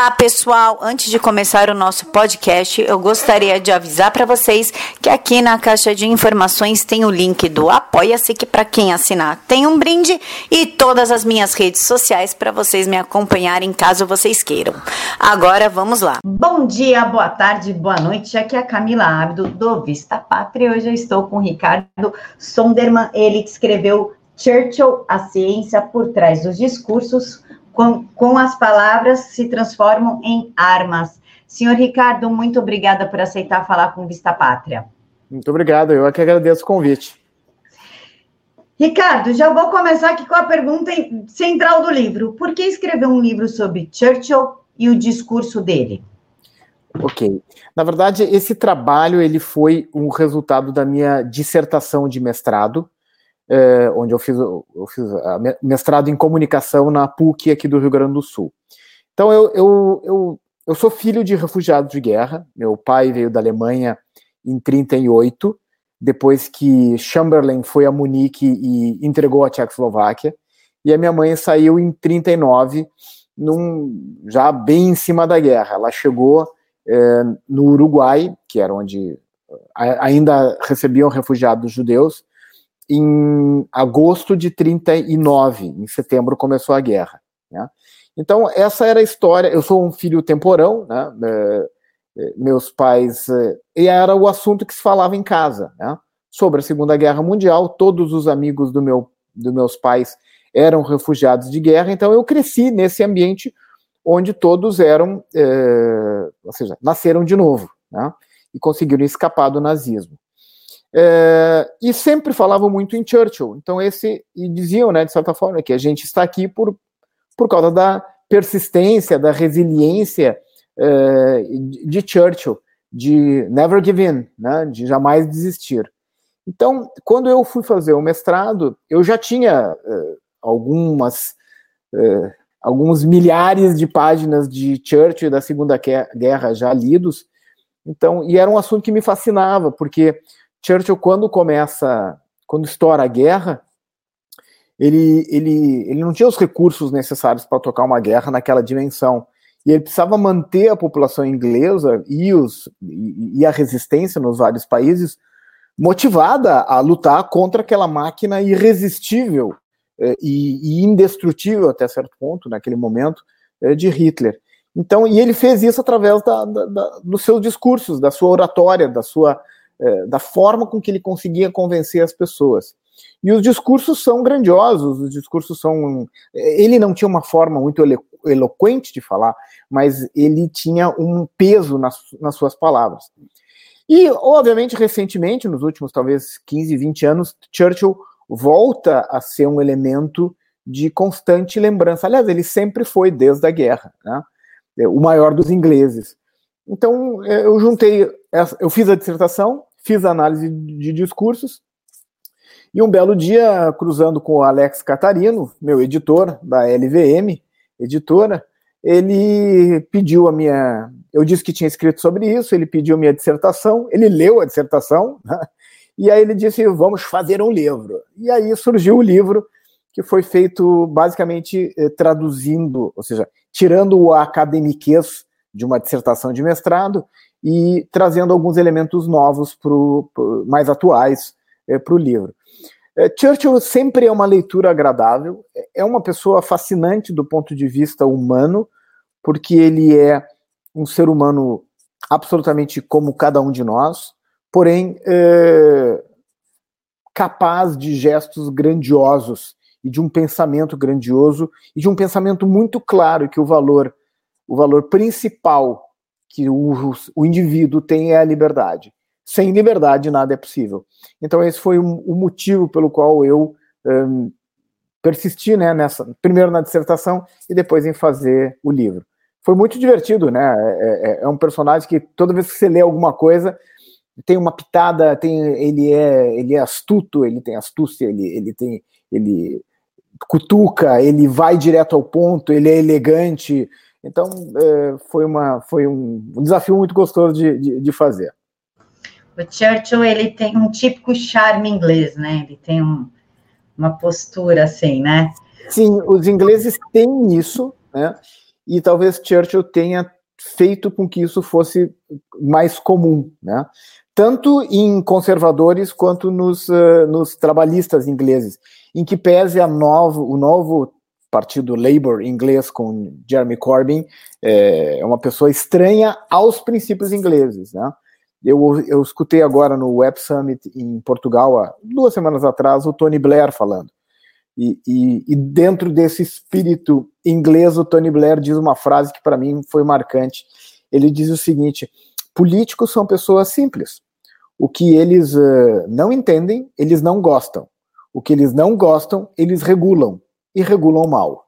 Olá, pessoal! Antes de começar o nosso podcast, eu gostaria de avisar para vocês que aqui na caixa de informações tem o link do Apoia-se, que para quem assinar tem um brinde, e todas as minhas redes sociais para vocês me acompanharem caso vocês queiram. Agora vamos lá. Bom dia, boa tarde, boa noite. Aqui é a Camila Abdo do Vista Pátria. Hoje eu estou com o Ricardo Sonderman, ele que escreveu Churchill, a ciência por trás dos discursos com, com as palavras se transformam em armas. Senhor Ricardo, muito obrigada por aceitar falar com Vista Pátria. Muito obrigado, eu é que agradeço o convite. Ricardo, já vou começar aqui com a pergunta central do livro. Por que escrever um livro sobre Churchill e o discurso dele? Ok. Na verdade, esse trabalho ele foi um resultado da minha dissertação de mestrado, é, onde eu fiz, eu fiz mestrado em comunicação na PUC aqui do Rio Grande do Sul. Então, eu, eu, eu, eu sou filho de refugiados de guerra. Meu pai veio da Alemanha em 38, depois que Chamberlain foi a Munique e entregou a Tchecoslováquia, e a minha mãe saiu em 39, num, já bem em cima da guerra. Ela chegou é, no Uruguai, que era onde ainda recebiam refugiados judeus, em agosto de 39, em setembro começou a guerra. Né? Então, essa era a história. Eu sou um filho temporão, né? É, é, meus pais. É, e era o assunto que se falava em casa, né? Sobre a Segunda Guerra Mundial. Todos os amigos do meu, dos meus pais eram refugiados de guerra, então eu cresci nesse ambiente onde todos eram, é, ou seja, nasceram de novo, né? E conseguiram escapar do nazismo. É, e sempre falavam muito em Churchill. Então, esse, e diziam, né, de certa forma, que a gente está aqui por, por causa da persistência, da resiliência é, de Churchill, de never give in, né, de jamais desistir. Então, quando eu fui fazer o mestrado, eu já tinha é, algumas, é, alguns milhares de páginas de Churchill da Segunda Guerra já lidos, então, e era um assunto que me fascinava, porque Churchill, quando começa, quando estoura a guerra, ele, ele, ele não tinha os recursos necessários para tocar uma guerra naquela dimensão. E ele precisava manter a população inglesa e, os, e, a resistência nos vários países motivada a lutar contra aquela máquina irresistível eh, e, e, indestrutível até certo ponto, naquele momento, eh, de Hitler. Então, e ele fez isso através da, da, da, dos seus discursos, da sua oratória, da sua é, da forma com que ele conseguia convencer as pessoas. E os discursos são grandiosos, os discursos são. Ele não tinha uma forma muito elo eloquente de falar, mas ele tinha um peso nas, nas suas palavras. E, obviamente, recentemente, nos últimos talvez 15, 20 anos, Churchill volta a ser um elemento de constante lembrança. Aliás, ele sempre foi desde a guerra, né? É, o maior dos ingleses. Então, é, eu juntei, eu fiz a dissertação, fiz análise de discursos, e um belo dia, cruzando com o Alex Catarino, meu editor da LVM, editora, ele pediu a minha. Eu disse que tinha escrito sobre isso, ele pediu a minha dissertação, ele leu a dissertação, né? e aí ele disse: vamos fazer um livro. E aí surgiu o livro, que foi feito basicamente eh, traduzindo, ou seja, tirando o academiquez de uma dissertação de mestrado e trazendo alguns elementos novos, pro, pro mais atuais, é, para o livro. É, Churchill sempre é uma leitura agradável, é uma pessoa fascinante do ponto de vista humano, porque ele é um ser humano absolutamente como cada um de nós, porém é, capaz de gestos grandiosos e de um pensamento grandioso e de um pensamento muito claro que o valor, o valor principal que o, o indivíduo tem é a liberdade. Sem liberdade, nada é possível. Então, esse foi o, o motivo pelo qual eu um, persisti, né, nessa, primeiro na dissertação e depois em fazer o livro. Foi muito divertido, né? É, é, é um personagem que toda vez que você lê alguma coisa, tem uma pitada, tem, ele é, ele é astuto, ele tem astúcia, ele, ele tem, ele cutuca, ele vai direto ao ponto, ele é elegante, então, é, foi, uma, foi um, um, desafio muito gostoso de, de, de, fazer. O Churchill, ele tem um típico charme inglês, né? Ele tem um, uma postura assim, né? Sim, os ingleses têm isso, né? e talvez Churchill tenha feito com que isso fosse mais comum, né? Tanto em conservadores quanto nos, uh, nos trabalhistas ingleses, em que pese a novo, o novo partido Labour inglês com Jeremy Corbyn é uma pessoa estranha aos princípios ingleses, né? Eu, eu escutei agora no Web Summit em Portugal, há duas semanas atrás, o Tony Blair falando. E, e, e, dentro desse espírito inglês, o Tony Blair diz uma frase que para mim foi marcante. Ele diz o seguinte: políticos são pessoas simples. O que eles uh, não entendem, eles não gostam. O que eles não gostam, eles regulam. E regulam mal.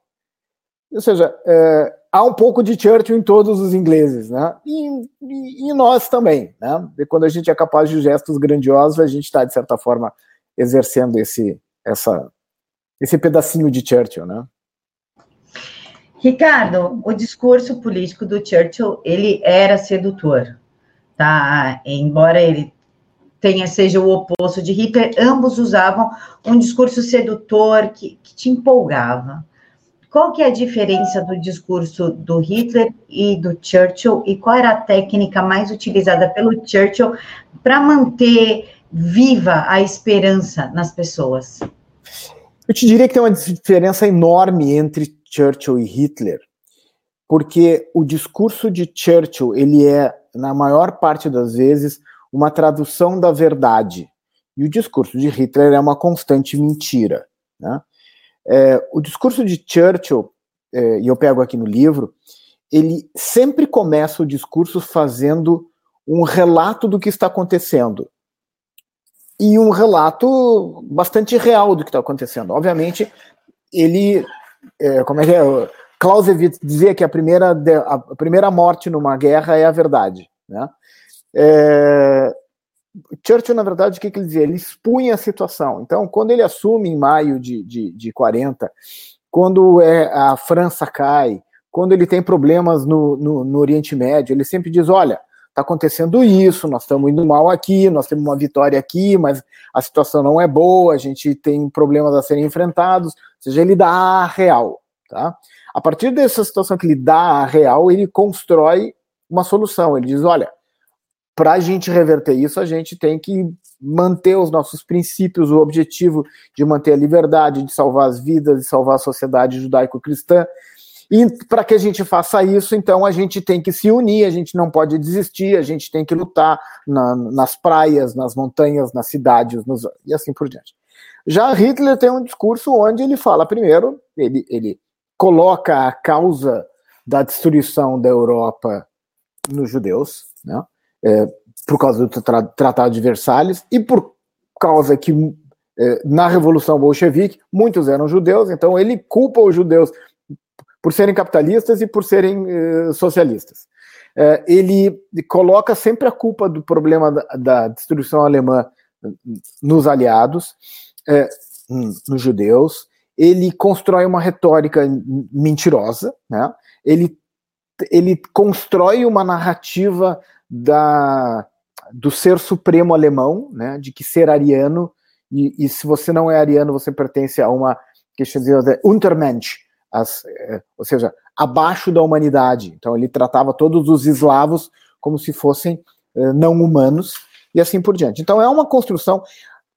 Ou seja, uh, há um pouco de Churchill em todos os ingleses, né? E, e, e nós também, né? E quando a gente é capaz de gestos grandiosos, a gente está, de certa forma, exercendo esse, essa, esse pedacinho de Churchill, né? Ricardo, o discurso político do Churchill, ele era sedutor, tá? Embora ele tenha seja o oposto de Hitler, ambos usavam um discurso sedutor que, que te empolgava. Qual que é a diferença do discurso do Hitler e do Churchill e qual era a técnica mais utilizada pelo Churchill para manter viva a esperança nas pessoas? Eu te diria que tem uma diferença enorme entre Churchill e Hitler, porque o discurso de Churchill ele é na maior parte das vezes uma tradução da verdade e o discurso de Hitler é uma constante mentira, né? É, o discurso de Churchill, é, e eu pego aqui no livro, ele sempre começa o discurso fazendo um relato do que está acontecendo. E um relato bastante real do que está acontecendo. Obviamente, ele. É, como é que é? Clausewitz dizia que a primeira, a primeira morte numa guerra é a verdade. Né? É, Churchill, na verdade, o que, que, ele dizia? Ele expunha a situação. Então, quando ele assume em maio de, de, de 40, quando é, a França cai, quando ele tem problemas no, no, no Oriente Médio, ele sempre diz: olha, está acontecendo isso, nós estamos indo mal aqui, nós temos uma vitória aqui, mas a situação não é boa, a gente tem problemas a serem enfrentados, ou seja, ele dá a real. Tá? A partir dessa situação que ele dá a real, ele constrói uma solução. Ele diz: olha, para a gente reverter isso, a gente tem que manter os nossos princípios, o objetivo de manter a liberdade, de salvar as vidas, de salvar a sociedade judaico-cristã. E para que a gente faça isso, então a gente tem que se unir, a gente não pode desistir, a gente tem que lutar na, nas praias, nas montanhas, nas cidades, nos, e assim por diante. Já Hitler tem um discurso onde ele fala, primeiro, ele, ele coloca a causa da destruição da Europa nos judeus, né? É, por causa do tra Tratado de Versalhes e por causa que é, na Revolução Bolchevique muitos eram judeus, então ele culpa os judeus por serem capitalistas e por serem é, socialistas. É, ele coloca sempre a culpa do problema da, da destruição alemã nos aliados, é, nos judeus. Ele constrói uma retórica mentirosa, né? ele, ele constrói uma narrativa da, do ser supremo alemão, né, de que ser ariano, e, e se você não é ariano, você pertence a uma que chama de Untermensch, as, é, ou seja, abaixo da humanidade. Então ele tratava todos os eslavos como se fossem é, não humanos e assim por diante. Então é uma construção.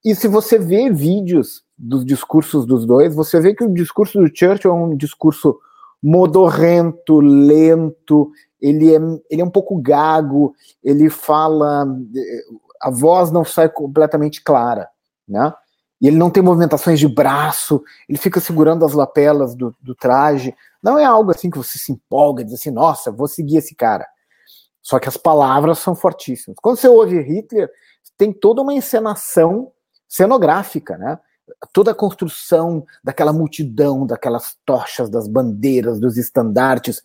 E se você vê vídeos dos discursos dos dois, você vê que o discurso do Churchill é um discurso modorrento, lento, ele é, ele é um pouco gago, ele fala, a voz não sai completamente clara, né? E ele não tem movimentações de braço, ele fica segurando as lapelas do, do traje. Não é algo assim que você se empolga, diz assim, nossa, vou seguir esse cara. Só que as palavras são fortíssimas. Quando você ouve Hitler, tem toda uma encenação cenográfica, né? Toda a construção daquela multidão, daquelas tochas, das bandeiras, dos estandartes.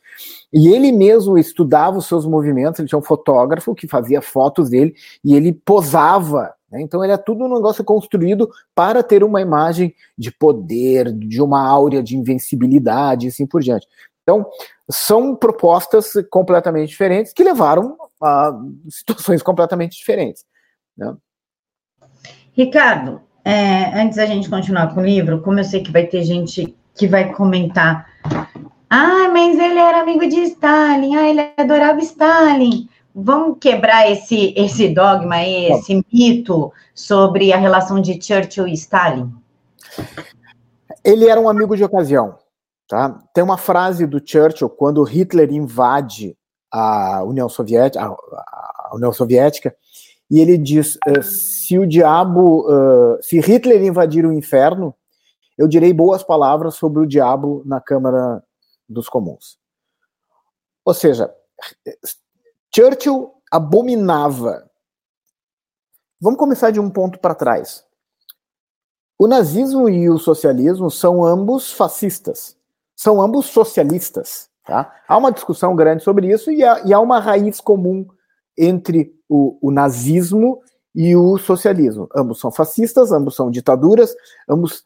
E ele mesmo estudava os seus movimentos, ele tinha um fotógrafo que fazia fotos dele e ele posava. Né? Então ele é tudo um negócio construído para ter uma imagem de poder, de uma áurea de invencibilidade e assim por diante. Então, são propostas completamente diferentes que levaram a situações completamente diferentes. Né? Ricardo, é, antes da gente continuar com o livro, como eu sei que vai ter gente que vai comentar Ah, mas ele era amigo de Stalin. Ah, ele adorava Stalin. Vamos quebrar esse, esse dogma, esse mito sobre a relação de Churchill e Stalin? Ele era um amigo de ocasião. Tá? Tem uma frase do Churchill quando Hitler invade a União Soviética, a, União Soviética e ele diz: uh, se o diabo, uh, se Hitler invadir o inferno, eu direi boas palavras sobre o diabo na Câmara dos Comuns. Ou seja, Churchill abominava. Vamos começar de um ponto para trás. O nazismo e o socialismo são ambos fascistas, são ambos socialistas. Tá? Há uma discussão grande sobre isso e há, e há uma raiz comum entre o, o, nazismo e o socialismo. Ambos são fascistas, ambos são ditaduras, ambos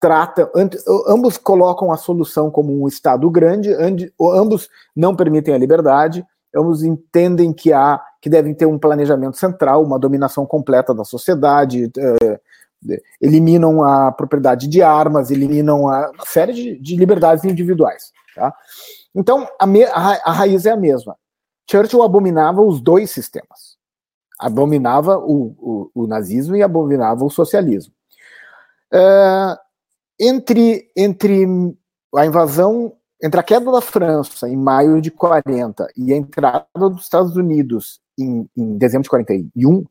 tratam, ambos colocam a solução como um Estado grande, ambos não permitem a liberdade, ambos entendem que há que devem ter um planejamento central, uma dominação completa da sociedade, eh, eliminam a propriedade de armas, eliminam a, série de, de liberdades individuais. Tá? Então, a, me, a, a, raiz é a mesma. Churchill abominava os dois sistemas. Abominava o, o, o nazismo e abominava o socialismo. Uh, entre, entre a invasão, entre a queda da França em maio de 40 e a entrada dos Estados Unidos em, em dezembro de 41,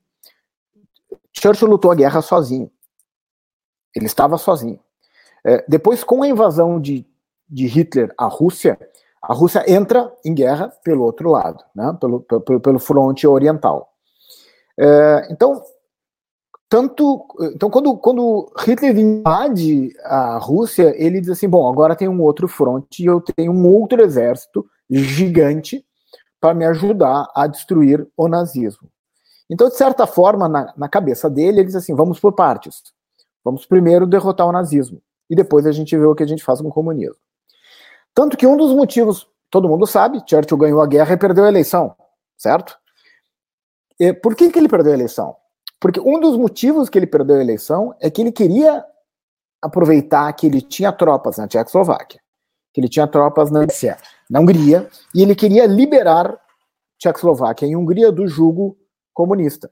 Churchill lutou a guerra sozinho. Ele estava sozinho. É, depois, com a invasão de, de Hitler à Rússia, a Rússia entra em guerra pelo outro lado, né, pelo, pelo, pelo fronte oriental. É, então, tanto, então quando, quando Hitler invade a Rússia, ele diz assim, bom, agora tem um outro fronte e eu tenho um outro exército gigante para me ajudar a destruir o nazismo. Então, de certa forma, na, na cabeça dele, ele diz assim, vamos por partes. Vamos primeiro derrotar o nazismo e depois a gente vê o que a gente faz com o comunismo. Tanto que um dos motivos, todo mundo sabe, Churchill ganhou a guerra e perdeu a eleição, certo? E por que, que ele perdeu a eleição? Porque um dos motivos que ele perdeu a eleição é que ele queria aproveitar que ele tinha tropas na Tchecoslováquia, que ele tinha tropas na, na Hungria, e ele queria liberar Tchecoslováquia e Hungria do jugo comunista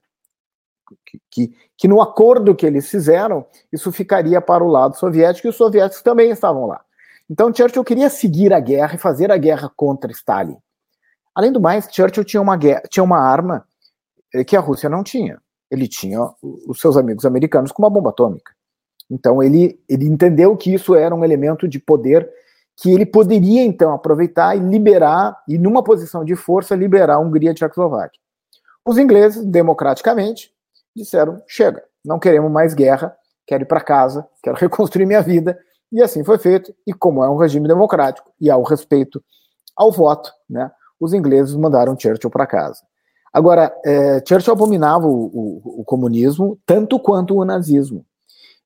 que, que, que no acordo que eles fizeram, isso ficaria para o lado soviético e os soviéticos também estavam lá. Então Churchill queria seguir a guerra e fazer a guerra contra Stalin. Além do mais, Churchill tinha uma, guerra, tinha uma arma eh, que a Rússia não tinha. Ele tinha os seus amigos americanos com uma bomba atômica. Então ele, ele entendeu que isso era um elemento de poder que ele poderia então aproveitar e liberar, e numa posição de força, liberar a Hungria e a Tchecoslováquia. Os ingleses, democraticamente, disseram: chega, não queremos mais guerra, quero ir para casa, quero reconstruir minha vida. E assim foi feito. E como é um regime democrático e há o respeito ao voto, né, os ingleses mandaram Churchill para casa. Agora, é, Churchill abominava o, o, o, comunismo tanto quanto o nazismo.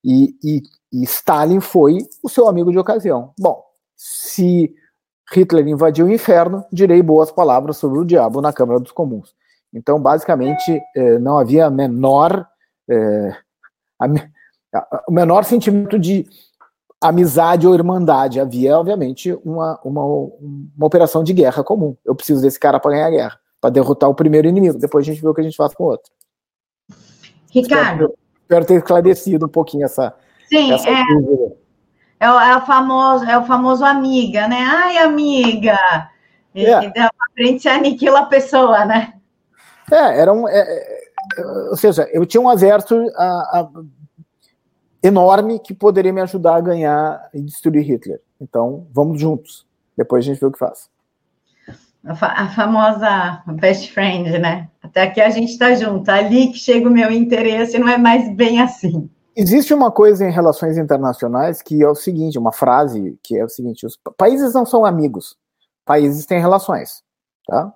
E, e, e Stalin foi o seu amigo de ocasião. Bom, se Hitler invadiu o inferno, direi boas palavras sobre o diabo na Câmara dos Comuns. Então, basicamente, eh, não havia menor, eh, o menor sentimento de amizade ou irmandade. Havia, obviamente, uma, uma, uma operação de guerra comum. Eu preciso desse cara para ganhar a guerra, para derrotar o primeiro inimigo. Depois a gente vê o que a gente faz com o outro. Ricardo. Espero, espero ter esclarecido um pouquinho essa. Sim, essa é, é, o, é, o famoso, é o famoso amiga, né? Ai, amiga! E, é. e frente aniquila a pessoa, né? É, era um. É, é, ou seja, eu tinha um exército a, a, enorme que poderia me ajudar a ganhar e destruir Hitler. Então, vamos juntos. Depois a gente vê o que faz. A, fa a famosa best friend, né? Até aqui a gente está junto. Ali que chega o meu interesse, não é mais bem assim. Existe uma coisa em relações internacionais que é o seguinte, uma frase que é o seguinte: os países não são amigos, países têm relações, tá?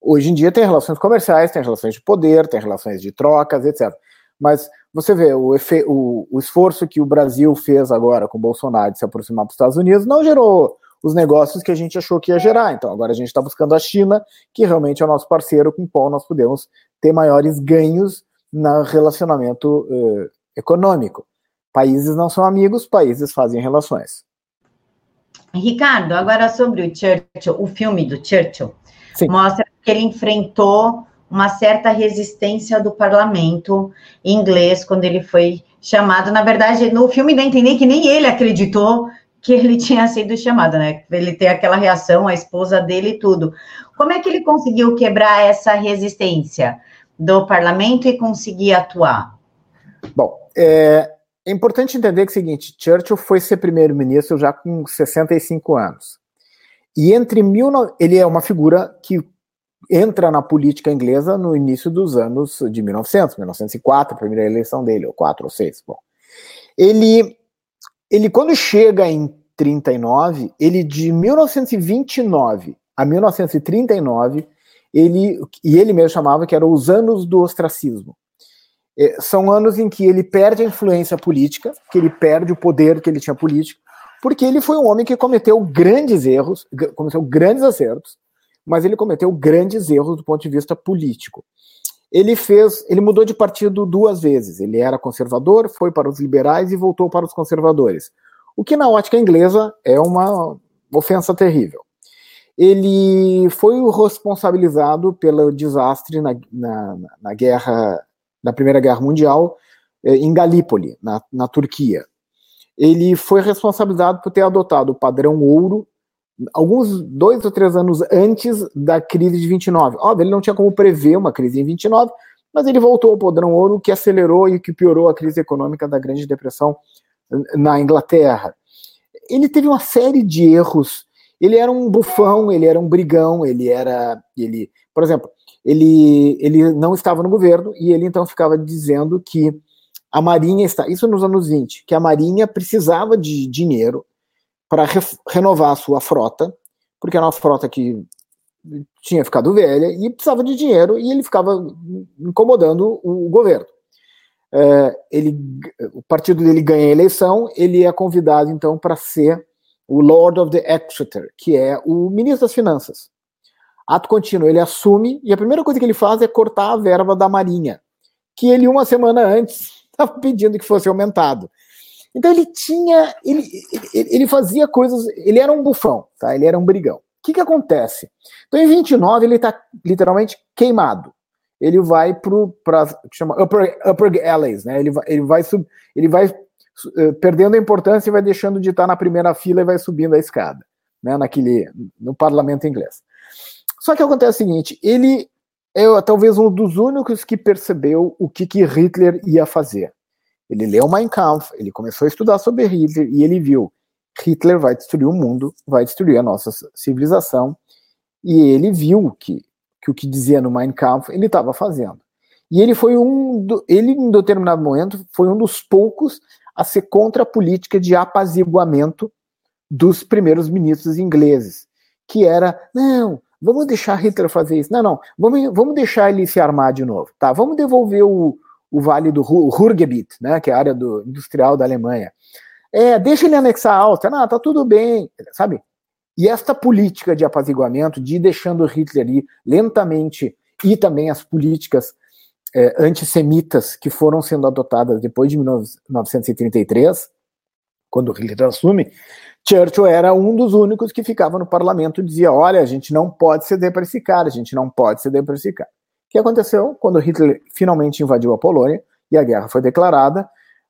Hoje em dia tem relações comerciais, tem relações de poder, tem relações de trocas, etc. Mas você vê o, efe, o, o esforço que o Brasil fez agora com o Bolsonaro de se aproximar dos Estados Unidos não gerou os negócios que a gente achou que ia gerar. Então agora a gente está buscando a China, que realmente é o nosso parceiro com o qual nós podemos ter maiores ganhos no relacionamento eh, econômico. Países não são amigos, países fazem relações. Ricardo, agora sobre o Churchill, o filme do Churchill, Sim. mostra que ele enfrentou uma certa resistência do parlamento inglês quando ele foi chamado. Na verdade, no filme dá a entender que nem ele acreditou que ele tinha sido chamado, né? Ele tem aquela reação, a esposa dele e tudo. Como é que ele conseguiu quebrar essa resistência do parlamento e conseguir atuar? Bom, é, é importante entender que é o seguinte: Churchill foi ser primeiro-ministro já com 65 anos. E entre mil, ele é uma figura que entra na política inglesa no início dos anos de 1900, 1904, a primeira eleição dele, ou 4 ou 6. Bom, ele, ele quando chega em 39, ele de 1929 a 1939, ele, e ele mesmo chamava que eram os anos do ostracismo. É, são anos em que ele perde a influência política, que ele perde o poder que ele tinha político, porque ele foi um homem que cometeu grandes erros, cometeu grandes acertos, mas ele cometeu grandes erros do ponto de vista político. Ele fez, ele mudou de partido duas vezes. Ele era conservador, foi para os liberais e voltou para os conservadores. O que na ótica inglesa é uma ofensa terrível. Ele foi o responsabilizado pelo desastre na, na, na guerra, na Primeira Guerra Mundial, eh, em Galípoli, na, na Turquia. Ele foi responsabilizado por ter adotado o padrão ouro alguns dois ou três anos antes da crise de 29. Óbvio, ele não tinha como prever uma crise em 29, mas ele voltou ao padrão ouro que acelerou e que piorou a crise econômica da Grande Depressão na Inglaterra. Ele teve uma série de erros. Ele era um bufão, ele era um brigão, ele era, ele, por exemplo, ele, ele não estava no governo e ele então ficava dizendo que a Marinha está, isso nos anos 20, que a Marinha precisava de dinheiro para re renovar a sua frota, porque era uma frota que tinha ficado velha e precisava de dinheiro e ele ficava incomodando o governo. É, ele, o partido dele ganha a eleição, ele é convidado então para ser o Lord of the Exeter, que é o ministro das Finanças. Ato contínuo, ele assume e a primeira coisa que ele faz é cortar a verba da Marinha, que ele uma semana antes estava pedindo que fosse aumentado. Então ele tinha, ele, ele, ele, fazia coisas, ele era um bufão, tá? Ele era um brigão. O que que acontece? Então em 29 ele está literalmente queimado. Ele vai para chama upper, upper alleys, né? Ele vai, ele vai, sub, ele vai uh, perdendo a importância e vai deixando de estar na primeira fila e vai subindo a escada, né? Naquele no parlamento inglês. Só que acontece o seguinte, ele é talvez um dos únicos que percebeu o que, que Hitler ia fazer. Ele leu Mein Kampf, ele começou a estudar sobre Hitler e ele viu Hitler vai destruir o mundo, vai destruir a nossa civilização. E ele viu que, que o que dizia no Mein Kampf ele estava fazendo. E ele foi um, do, ele em determinado momento foi um dos poucos a ser contra a política de apaziguamento dos primeiros ministros ingleses, que era não, vamos deixar Hitler fazer isso, não, não, vamos, vamos deixar ele se armar de novo, tá? Vamos devolver o, o Vale do Ruhrgebiet, né, que é a área do, industrial da Alemanha. É, deixa ele anexar a Áustria, não, tá tudo bem, sabe? E esta política de apaziguamento, de ir deixando Hitler ir lentamente, e também as políticas é, antissemitas que foram sendo adotadas depois de 1933, quando Hitler assume, Churchill era um dos únicos que ficava no parlamento e dizia: olha, a gente não pode ceder para esse cara, a gente não pode ceder para esse cara que aconteceu quando Hitler finalmente invadiu a Polônia e a guerra foi declarada.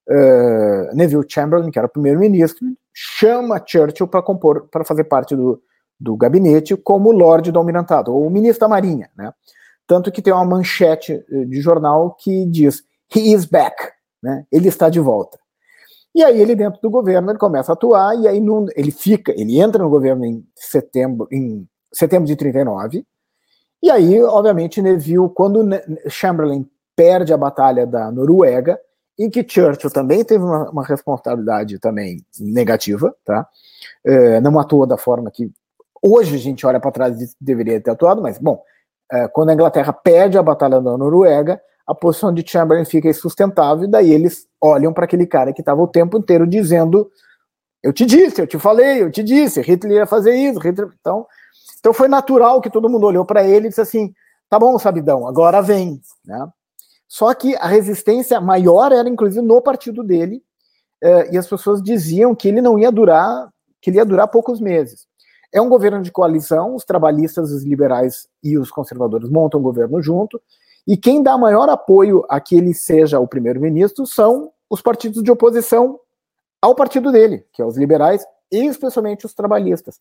Uh, Neville Chamberlain, que era primeiro-ministro, chama Churchill para compor, para fazer parte do, do gabinete como Lorde do Almirantado, ou ministro da Marinha, né? Tanto que tem uma manchete eh, de jornal que diz He is back, né? Ele está de volta. E aí ele dentro do governo ele começa a atuar e aí no, ele fica, ele entra no governo em setembro, em setembro de 39 e aí, obviamente, Neville, quando Chamberlain perde a batalha da Noruega, em que Churchill também teve uma, uma responsabilidade também negativa, tá? É, não atuou da forma que hoje a gente olha para trás e deveria ter atuado, mas bom, é, quando a Inglaterra perde a batalha da Noruega, a posição de Chamberlain fica insustentável, e daí eles olham para aquele cara que estava o tempo inteiro dizendo: Eu te disse, eu te falei, eu te disse, Hitler ia fazer isso, Hitler. Então, então foi natural que todo mundo olhou para ele e disse assim: tá bom, Sabidão, agora vem. Né? Só que a resistência maior era, inclusive, no partido dele, eh, e as pessoas diziam que ele não ia durar que ele ia durar poucos meses. É um governo de coalizão, os trabalhistas, os liberais e os conservadores montam o governo junto, e quem dá maior apoio a que ele seja o primeiro-ministro são os partidos de oposição ao partido dele, que é os liberais e especialmente os trabalhistas.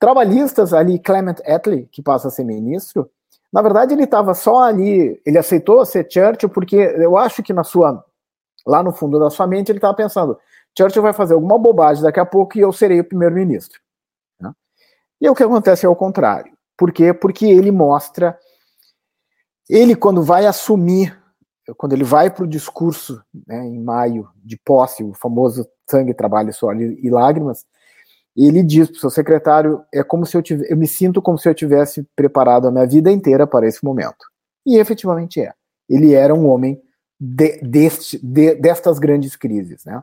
Trabalhistas ali, Clement Attlee, que passa a ser ministro, na verdade ele estava só ali, ele aceitou ser Churchill porque eu acho que na sua lá no fundo da sua mente ele estava pensando, Churchill vai fazer alguma bobagem daqui a pouco e eu serei o primeiro-ministro. Né? E o que acontece é o contrário. Por quê? Porque ele mostra ele, quando vai assumir, quando ele vai para o discurso né, em maio de posse, o famoso sangue, trabalho, suor e lágrimas, ele diz para o seu secretário: é como se eu tivesse, eu me sinto como se eu tivesse preparado a minha vida inteira para esse momento. E efetivamente é. Ele era um homem de, deste, de, destas grandes crises, né?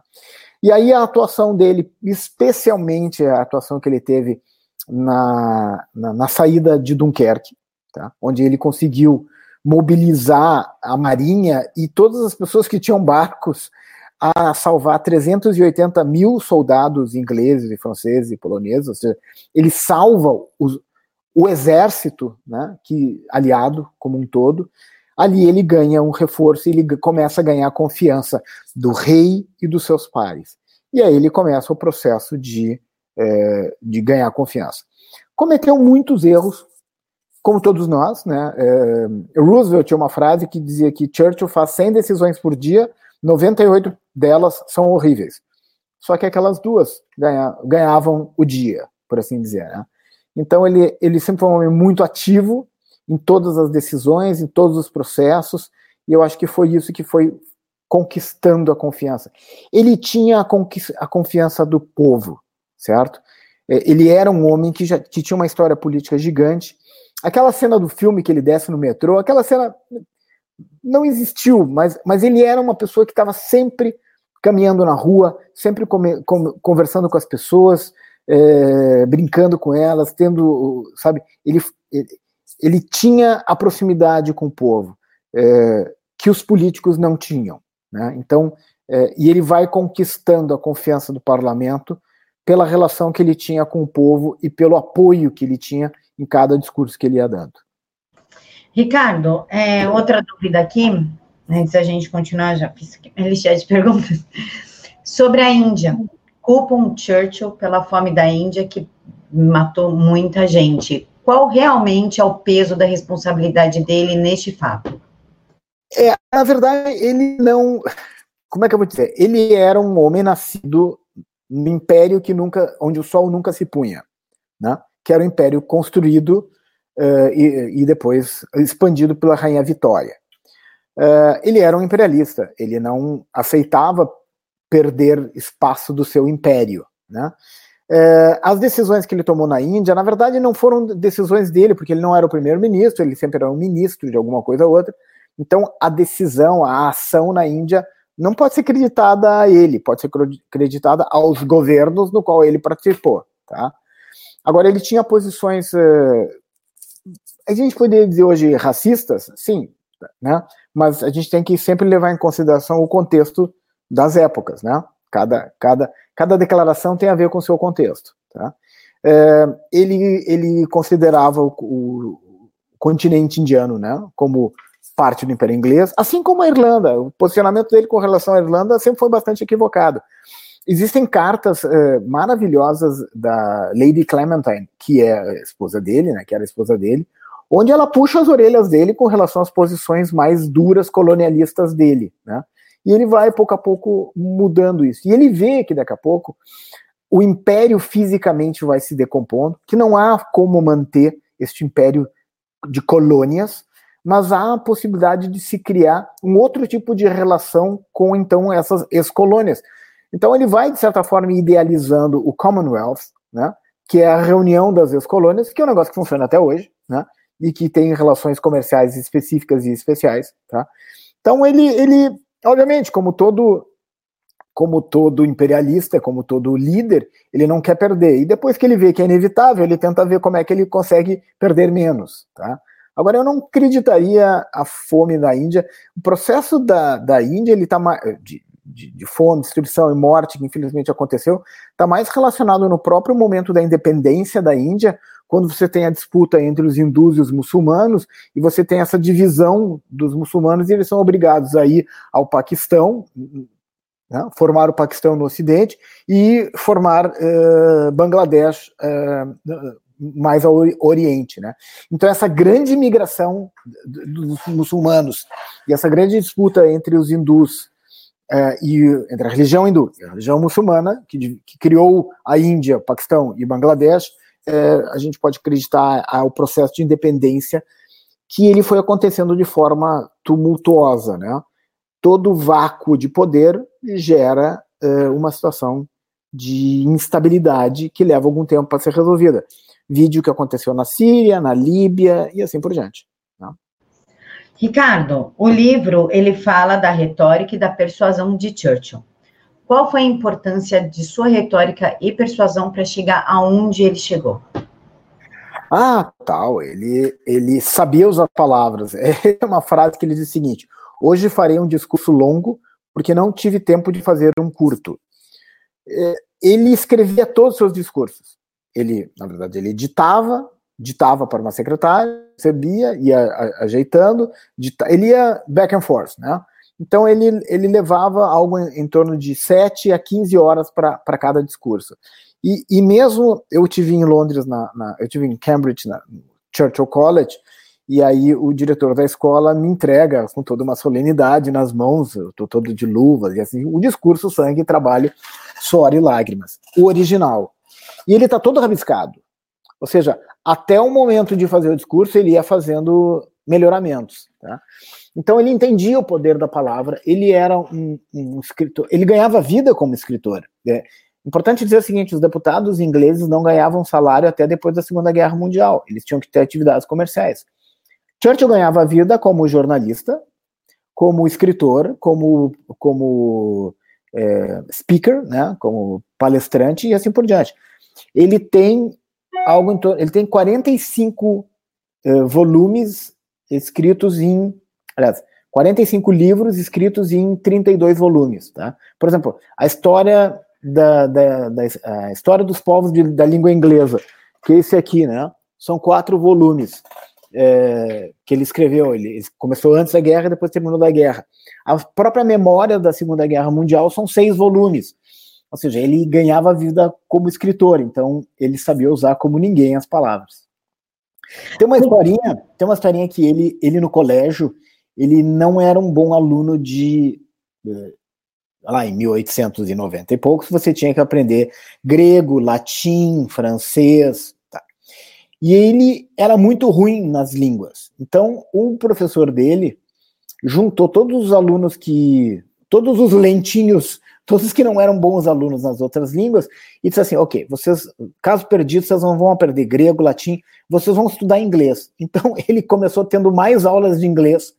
E aí a atuação dele, especialmente a atuação que ele teve na, na, na saída de Dunkerque, tá? onde ele conseguiu mobilizar a marinha e todas as pessoas que tinham barcos a salvar 380 mil soldados ingleses e franceses e poloneses, ou seja, ele salva os, o exército, né, que aliado como um todo. Ali ele ganha um reforço e ele começa a ganhar a confiança do rei e dos seus pares. E aí ele começa o processo de, é, de ganhar confiança. Cometeu muitos erros, como todos nós, né? É, Roosevelt tinha uma frase que dizia que Churchill faz 100 decisões por dia, 98 delas são horríveis. Só que aquelas duas ganha, ganhavam o dia, por assim dizer. Né? Então ele, ele sempre foi um homem muito ativo em todas as decisões, em todos os processos, e eu acho que foi isso que foi conquistando a confiança. Ele tinha a, a confiança do povo, certo? É, ele era um homem que já que tinha uma história política gigante, Aquela cena do filme que ele desce no metrô, aquela cena não existiu, mas, mas ele era uma pessoa que estava sempre caminhando na rua, sempre come, com, conversando com as pessoas, é, brincando com elas, tendo, sabe, ele, ele, ele, tinha a proximidade com o povo é, que os políticos não tinham, né? Então, é, e ele vai conquistando a confiança do parlamento pela relação que ele tinha com o povo e pelo apoio que ele tinha em cada discurso que ele ia dando. Ricardo, é, outra dúvida aqui, antes da gente continuar, já fiz uma lista de perguntas, sobre a Índia. Culpam Churchill pela fome da Índia que matou muita gente. Qual realmente é o peso da responsabilidade dele neste fato? É, na verdade, ele não. Como é que eu vou dizer? Ele era um homem nascido no império que nunca, onde o sol nunca se punha, né? que era o império construído uh, e, e, depois expandido pela rainha Vitória. Uh, ele era um imperialista, ele não aceitava perder espaço do seu império, né? Uh, as decisões que ele tomou na Índia, na verdade, não foram decisões dele, porque ele não era o primeiro-ministro, ele sempre era um ministro de alguma coisa ou outra. Então, a decisão, a ação na Índia não pode ser creditada a ele, pode ser creditada aos governos no qual ele participou, tá? Agora, ele tinha posições, uh, a gente poderia dizer hoje racistas, sim, né? mas a gente tem que sempre levar em consideração o contexto das épocas, né? Cada, cada, cada declaração tem a ver com o seu contexto. Tá? É, ele, ele considerava o, o, continente indiano né, como parte do Império Inglês, assim como a Irlanda. O posicionamento dele com relação à Irlanda sempre foi bastante equivocado. Existem cartas uh, maravilhosas da Lady Clementine, que é a esposa dele, né, que era a esposa dele, onde ela puxa as orelhas dele com relação às posições mais duras colonialistas dele, né? E ele vai pouco a pouco mudando isso. E ele vê que daqui a pouco o império fisicamente vai se decompondo, que não há como manter este império de colônias, mas há a possibilidade de se criar um outro tipo de relação com então essas ex-colônias, então ele vai, de certa forma, idealizando o Commonwealth, né, que é a reunião das ex-colônias, que é um negócio que funciona até hoje, né, e que tem relações comerciais específicas e especiais. Tá? Então ele, ele, obviamente, como todo como todo imperialista, como todo líder, ele não quer perder. E depois que ele vê que é inevitável, ele tenta ver como é que ele consegue perder menos. Tá? Agora, eu não acreditaria a fome da Índia. O processo da, da Índia, ele está de, de fome, destruição e morte que infelizmente aconteceu, está mais relacionado no próprio momento da independência da Índia, quando você tem a disputa entre os hindus e os muçulmanos, e você tem essa divisão dos muçulmanos, e eles são obrigados a ir ao Paquistão, né, formar o Paquistão no Ocidente, e formar uh, Bangladesh uh, mais ao Oriente. Né? Então, essa grande migração dos muçulmanos e essa grande disputa entre os hindus uh, e entre a religião hindu e a religião muçulmana, que, que criou a Índia, Paquistão e Bangladesh, é, a gente pode acreditar ao processo de independência que ele foi acontecendo de forma tumultuosa, né? Todo vácuo de poder gera é, uma situação de instabilidade que leva algum tempo para ser resolvida. Vídeo que aconteceu na Síria, na Líbia e assim por diante. Ricardo, o livro ele fala da retórica e da persuasão de Churchill. Qual foi a importância de sua retórica e persuasão para chegar aonde ele chegou? Ah, tal, ele, ele sabia usar palavras. É uma frase que ele diz o seguinte: hoje farei um discurso longo porque não tive tempo de fazer um curto. É, ele escrevia todos os seus discursos. Ele, na verdade, ele editava, ditava para uma secretária, recebia, ia ajeitando, ele ia back and forth, né? Então ele, ele levava algo em, torno de 7 a 15 horas para cada discurso. E, e mesmo eu tive em Londres, na, na eu tive em Cambridge, na Churchill College, e aí o diretor da escola me entrega com toda uma solenidade nas mãos, eu estou todo de luvas, e assim, o discurso, sangue, trabalho, suor e lágrimas. O original. E ele está todo rabiscado. Ou seja, até o momento de fazer o discurso, ele ia fazendo melhoramentos. Tá? Então ele entendia o poder da palavra, ele era um, um escritor, ele ganhava vida como escritor. É importante dizer o seguinte: os deputados ingleses não ganhavam salário até depois da Segunda Guerra Mundial, eles tinham que ter atividades comerciais. Churchill ganhava vida como jornalista, como escritor, como, como é, speaker, né, como palestrante e assim por diante. Ele tem algo em torno, ele tem 45 é, volumes escritos em, aliás, 45 livros escritos em 32 volumes, tá? Por exemplo, a história da, da, da a história dos povos de, da língua inglesa, que é esse aqui, né? São quatro volumes é, que ele escreveu. Ele começou antes da guerra depois terminou da guerra. A própria memória da Segunda Guerra Mundial são seis volumes. Ou seja, ele ganhava vida como escritor, então ele sabia usar como ninguém as palavras. Tem uma historinha, tem uma historinha que ele, ele no colégio, ele não era um bom aluno de eh, lá em 1890 e poucos, você tinha que aprender grego, latim, francês, tá. E ele era muito ruim nas línguas. Então, o professor dele juntou todos os alunos que todos os lentinhos todos que não eram bons alunos nas outras línguas, e disse assim: ok, vocês, caso perdido, vocês não vão aprender grego, latim, vocês vão estudar inglês. Então ele começou tendo mais aulas de inglês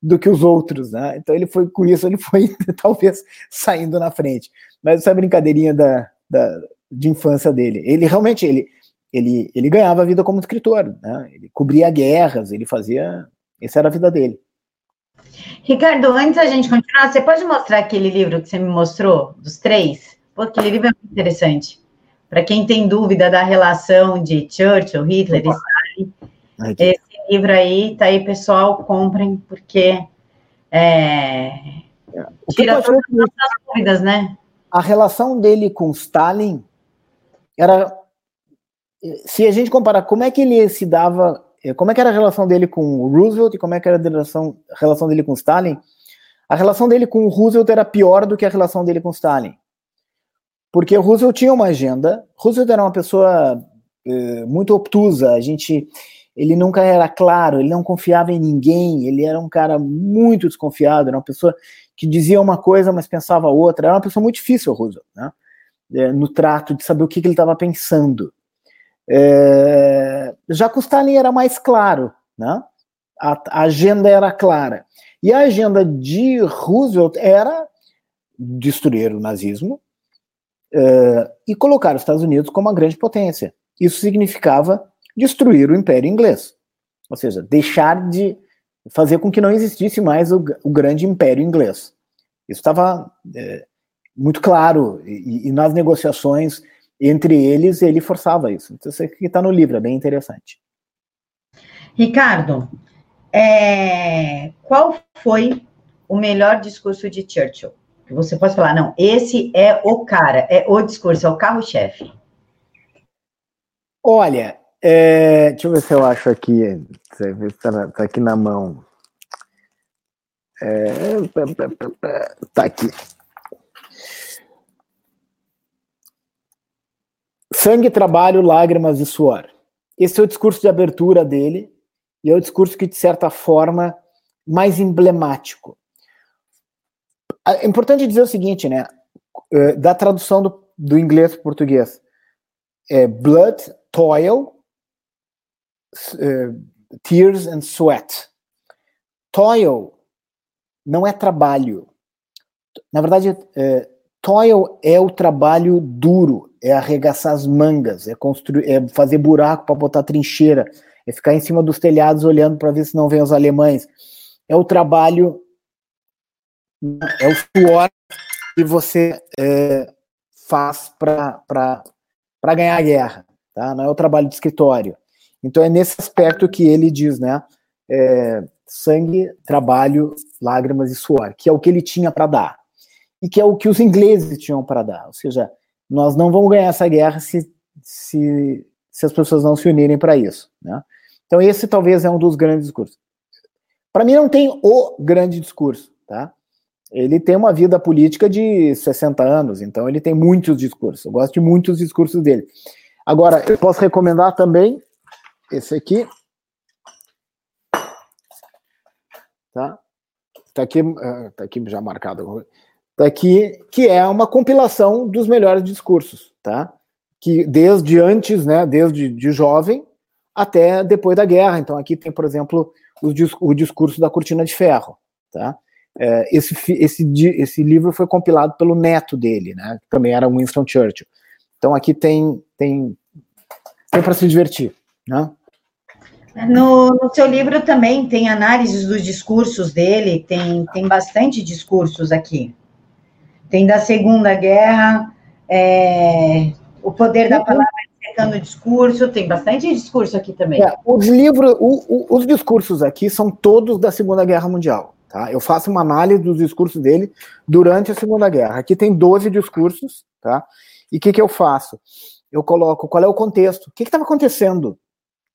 do que os outros, né? Então ele foi com isso, ele foi talvez saindo na frente. Mas essa brincadeirinha da, da, de infância dele. Ele realmente ele, ele, ele ganhava a vida como escritor, né? Ele cobria guerras, ele fazia. Essa era a vida dele. Ricardo, antes da gente continuar, você pode mostrar aquele livro que você me mostrou, dos três? Pô, aquele livro é muito interessante. Para quem tem dúvida da relação de Churchill, Hitler e Stalin, esse livro aí, tá aí, pessoal, comprem, porque é, tira todas as dúvidas, né? A relação dele com Stalin era. Se a gente comparar como é que ele se dava é, como é que era a relação dele com o Roosevelt e como é que era a relação, relação dele com Stalin? A relação dele com o Roosevelt era pior do que a relação dele com Stalin. Porque o Roosevelt tinha uma agenda, Roosevelt era uma pessoa é, muito obtusa, a gente, ele nunca era claro, ele não confiava em ninguém, ele era um cara muito desconfiado, era uma pessoa que dizia uma coisa, mas pensava outra, era uma pessoa muito difícil, o Roosevelt, né? É, no trato de saber o que, que ele estava pensando. É, já com Stalin era mais claro, né? A, a, agenda era clara. E a agenda de Roosevelt era destruir o nazismo é, e colocar os Estados Unidos como uma grande potência. Isso significava destruir o Império Inglês, ou seja, deixar de fazer com que não existisse mais o, o grande Império Inglês. Isso estava é, muito claro, e, e, nas negociações entre eles, ele forçava isso. Então, isso aqui está no livro, é bem interessante. Ricardo, é, qual foi o melhor discurso de Churchill? Você pode falar, não, esse é o cara, é o discurso, é o carro-chefe. Olha, é, deixa eu ver se eu acho aqui, está tá aqui na mão. É, tá aqui. Sangue, trabalho, lágrimas e suor. Esse é o discurso de abertura dele e é o discurso que, de certa forma, mais emblemático. É importante dizer o seguinte, né? É, da tradução do, do inglês para o português. É blood, toil, uh, tears and sweat. Toil não é trabalho. Na verdade, é, toil é o trabalho duro, é arregaçar as mangas, é construir, é fazer buraco para botar trincheira, é ficar em cima dos telhados olhando para ver se não vem os alemães. É o trabalho, é o suor que você é, faz para ganhar a guerra, tá? Não é o trabalho de escritório. Então é nesse aspecto que ele diz, né? É, sangue, trabalho, lágrimas e suor, que é o que ele tinha para dar. E que é o que os ingleses tinham para dar. Ou seja, nós não vamos ganhar essa guerra se, se, se as pessoas não se unirem para isso. Né? Então, esse talvez é um dos grandes discursos. Para mim, não tem o grande discurso. Tá? Ele tem uma vida política de 60 anos, então ele tem muitos discursos. Eu gosto de muitos discursos dele. Agora, eu posso recomendar também esse aqui, tá? Tá aqui, uh, tá aqui já marcado. Aqui, que é uma compilação dos melhores discursos, tá? Que desde antes, né, desde de jovem até depois da guerra. Então aqui tem, por exemplo, o, o discurso da cortina de ferro, tá? É, esse, esse, esse livro foi compilado pelo neto dele, né? Que também era Winston Churchill. Então aqui tem tem tem para se divertir, né? No, no, seu livro também tem análises dos discursos dele, tem, tem bastante discursos aqui. Tem da Segunda Guerra, é, o poder da palavra secando o discurso, tem bastante discurso aqui também. É, os livros, o, o, os discursos aqui são todos da Segunda Guerra Mundial. Tá? Eu faço uma análise dos discursos dele durante a Segunda Guerra. Aqui tem 12 discursos, tá? E o que, que eu faço? Eu coloco qual é o contexto, o que estava acontecendo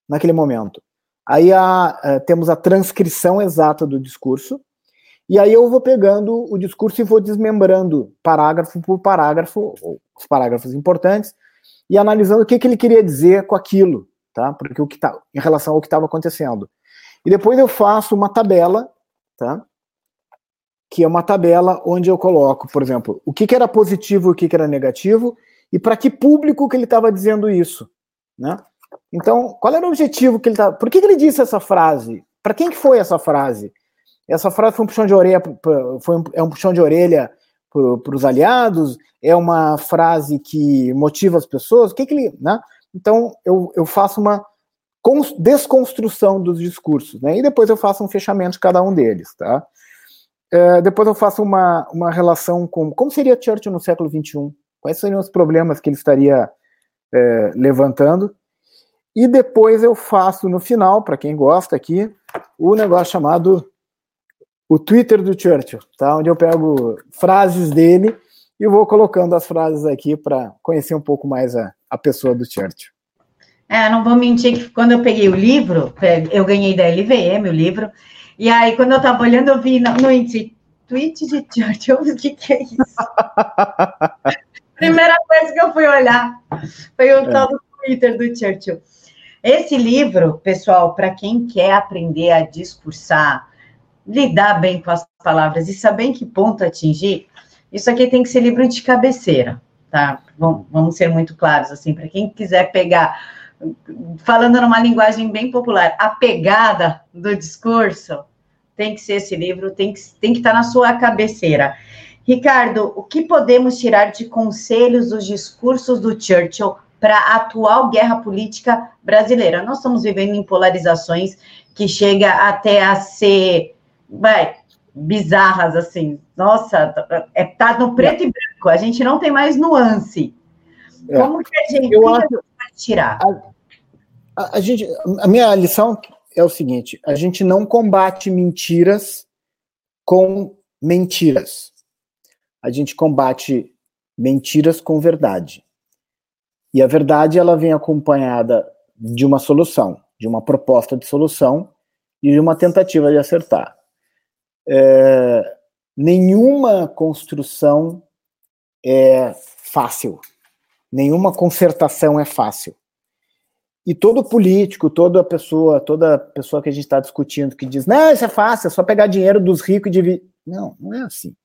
naquele momento. Aí a, a, eh, temos a transcrição exata do discurso, e aí eu vou pegando o discurso e vou desmembrando parágrafo por parágrafo, os parágrafos importantes, e analisando o que, que ele queria dizer com aquilo, tá? Porque o que tá, em relação ao que estava acontecendo. E depois eu faço uma tabela, tá? Que é uma tabela onde eu coloco, por exemplo, o que, que era positivo e o que, que era negativo, e para que público que ele estava dizendo isso, né? Então, qual era o objetivo que ele estava. Por que, que, ele disse essa frase? Para quem que foi essa frase? Essa frase foi um puxão de orelha, foi um, é um puxão de orelha para os aliados? É uma frase que motiva as pessoas? O que, que ele. Né? Então, eu, eu faço uma desconstrução dos discursos, né? E depois eu faço um fechamento de cada um deles, tá? É, depois eu faço uma, uma relação com como seria Churchill no século XXI, quais seriam os problemas que ele estaria é, levantando, e depois eu faço no final, para quem gosta aqui, o negócio chamado o Twitter do Churchill, tá? Onde eu pego frases dele e vou colocando as frases aqui para conhecer um pouco mais a, a pessoa do Churchill. É, não vou mentir que quando eu peguei o livro, eu ganhei da LVM o livro, e aí quando eu estava olhando, eu vi no, no índice tweet de Churchill, o que, que é isso? Primeira coisa que eu fui olhar foi o é. tal do Twitter do Churchill. Esse livro, pessoal, para quem quer aprender a discursar, lidar bem com as palavras e saber em que ponto atingir, isso aqui tem que ser livro de cabeceira, tá? Vamos ser muito claros, assim, para quem quiser pegar, falando numa linguagem bem popular, a pegada do discurso, tem que ser esse livro, tem que, tem que estar tá na sua cabeceira. Ricardo, o que podemos tirar de conselhos dos discursos do Churchill para a atual guerra política brasileira. Nós estamos vivendo em polarizações que chega até a ser, vai, bizarras, assim. Nossa, é, tá no preto é. e branco, a gente não tem mais nuance. É. Como que a gente, acho, pode tirar? A, a, a, gente, a minha lição é o seguinte: a gente não combate mentiras com mentiras. A gente combate mentiras com verdade. E a verdade ela vem acompanhada de uma solução, de uma proposta de solução e de uma tentativa de acertar. É, nenhuma construção é fácil, nenhuma concertação é fácil. E todo político, toda pessoa, toda pessoa que a gente está discutindo que diz, não, isso é fácil, é só pegar dinheiro dos ricos e dividir. Não, não é assim.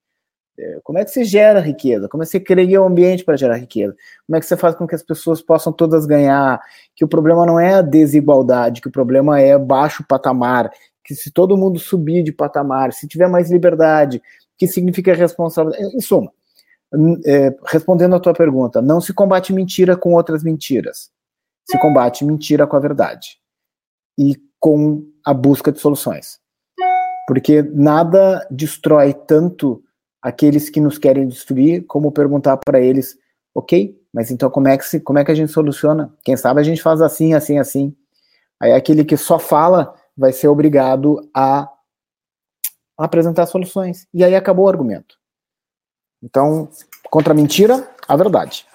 É, como é que você gera riqueza? Como é que você cria um ambiente para gerar riqueza? Como é que você faz com que as pessoas possam todas ganhar? Que o problema não é a desigualdade, que o problema é baixo patamar, que se todo mundo subir de patamar, se tiver mais liberdade, que significa responsabilidade. Em suma, é, respondendo a tua pergunta, não se combate mentira com outras mentiras. Se combate mentira com a verdade. E com a busca de soluções. Porque nada destrói tanto aqueles que nos querem destruir, como perguntar para eles, ok, mas então como é, que se, como é que a gente soluciona? Quem sabe a gente faz assim, assim, assim. Aí aquele que só fala vai ser obrigado a apresentar soluções. E aí acabou o argumento. Então, contra a mentira, a verdade.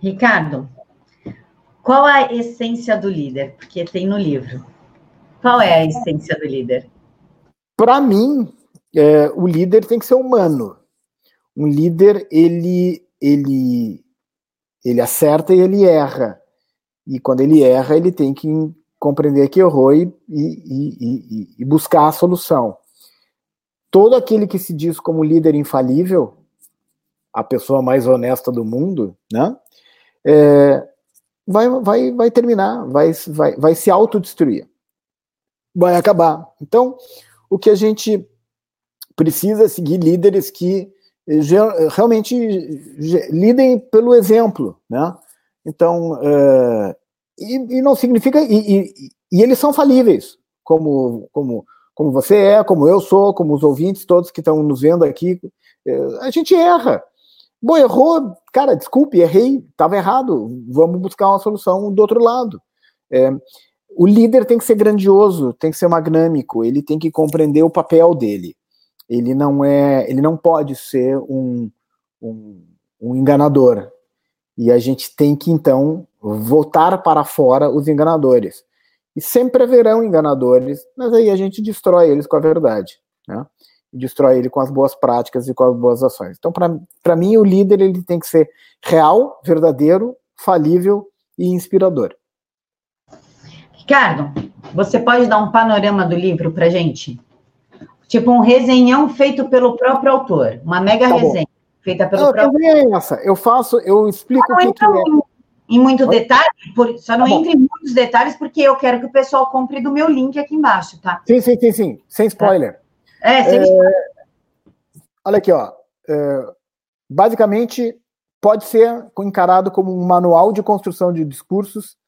Ricardo, qual a essência do líder? Porque tem no livro. Qual é a essência do líder? Para mim, é, o líder tem que ser humano. Um líder, ele, ele, ele acerta e ele erra. E quando ele erra, ele tem que compreender que errou e, e, e, e buscar a solução. Todo aquele que se diz como líder infalível, a pessoa mais honesta do mundo, né? É, vai, vai, vai terminar, vai, vai, vai se autodestruir. Vai acabar. Então, o que a gente precisa seguir líderes que eh, realmente lidem pelo exemplo, né? Então, uh, e, e, não significa e, e, eles são falíveis, como como como você é, como eu sou, como os ouvintes todos que estão nos vendo aqui, uh, a gente erra. Bom, errou, cara, desculpe, errei, estava errado. Vamos buscar uma solução do outro lado. É, o líder tem que ser grandioso, tem que ser magnâmico, ele tem que compreender o papel dele ele não é, ele não pode ser um, um, um enganador. E a gente tem que então voltar para fora os enganadores. E sempre haverão enganadores, mas aí a gente destrói eles com a verdade, né? Destrói ele com as boas práticas e com as boas ações. Então, para mim, o líder ele tem que ser real, verdadeiro, falível e inspirador. Ricardo, você pode dar um panorama do livro para gente? Tipo um resenhão feito pelo próprio autor, uma mega tá resenha feita pelo não, próprio autor. É essa. Eu faço, eu explico o que, que é. Em muito Oi? detalhe, por, só não tá entre em muitos detalhes, porque eu quero que o pessoal compre do meu link aqui embaixo, tá? Sim, sim, sim, sim. Sem spoiler. É, sem é, spoiler. Olha aqui, ó. É, basicamente, pode ser encarado como um manual de construção de discursos,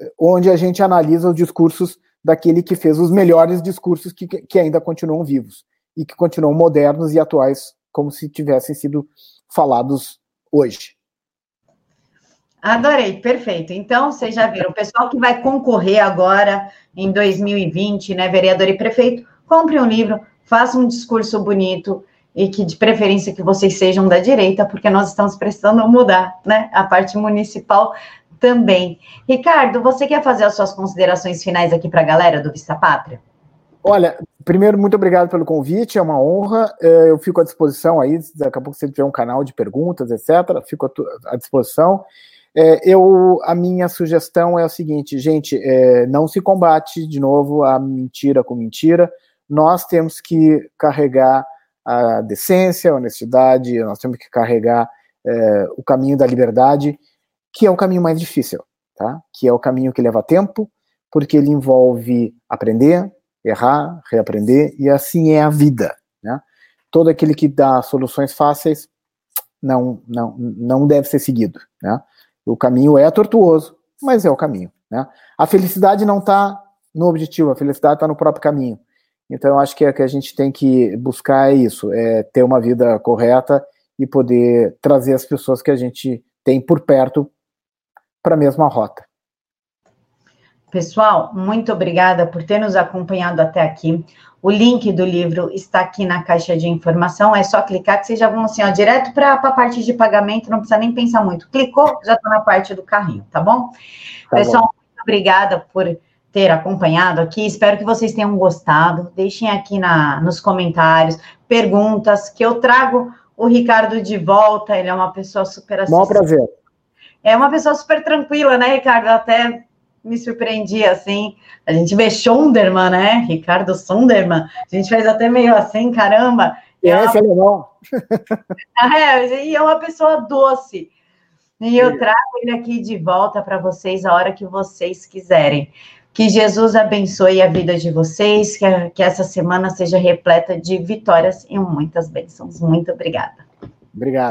é, onde a gente analisa os discursos daquele que fez os melhores discursos que, que ainda continuam vivos e que continuam modernos e atuais, como se tivessem sido falados hoje. Adorei, perfeito. Então, vocês já viram, o pessoal que vai concorrer agora em 2020, né, vereador e prefeito, compre um livro, faça um discurso bonito e que de preferência que vocês sejam da direita, porque nós estamos precisando mudar, né, a parte municipal também. Ricardo, você quer fazer as suas considerações finais aqui para a galera do Vista Pátria? Olha, primeiro, muito obrigado pelo convite, é uma honra. É, eu fico à disposição aí, daqui a pouco você tiver um canal de perguntas, etc., fico à disposição. É, eu, a minha sugestão é o seguinte, gente, é, não se combate de novo a mentira com mentira. Nós temos que carregar a decência, a honestidade, nós temos que carregar o caminho da liberdade que é o caminho mais difícil, tá? Que é o caminho que leva tempo, porque ele envolve aprender, errar, reaprender, e assim é a vida, né? Todo aquele que dá soluções fáceis não, não, não deve ser seguido, né? O caminho é tortuoso, mas é o caminho, né? A felicidade não está no objetivo, a felicidade está no próprio caminho. Então, eu acho que é que a gente tem que buscar é isso, é ter uma vida correta e poder trazer as pessoas que a gente tem por perto para a mesma rota. Pessoal, muito obrigada por ter nos acompanhado até aqui. O link do livro está aqui na caixa de informação. É só clicar que vocês já vão assim, ó, direto para a parte de pagamento, não precisa nem pensar muito. Clicou, já está na parte do carrinho, tá bom? Tá Pessoal, bom. muito obrigada por ter acompanhado aqui. Espero que vocês tenham gostado. Deixem aqui na, nos comentários perguntas que eu trago o Ricardo de volta. Ele é uma pessoa super acessível. Bom prazer. É uma pessoa super tranquila, né, Ricardo? Até me surpreendi assim. A gente vê Sonderman, né? Ricardo Sonderman. A gente fez até meio assim, caramba. É, é é legal. é, e é uma pessoa doce. E eu trago ele aqui de volta para vocês a hora que vocês quiserem. Que Jesus abençoe a vida de vocês, que, a, que essa semana seja repleta de vitórias e muitas bênçãos. Muito obrigada. Obrigado.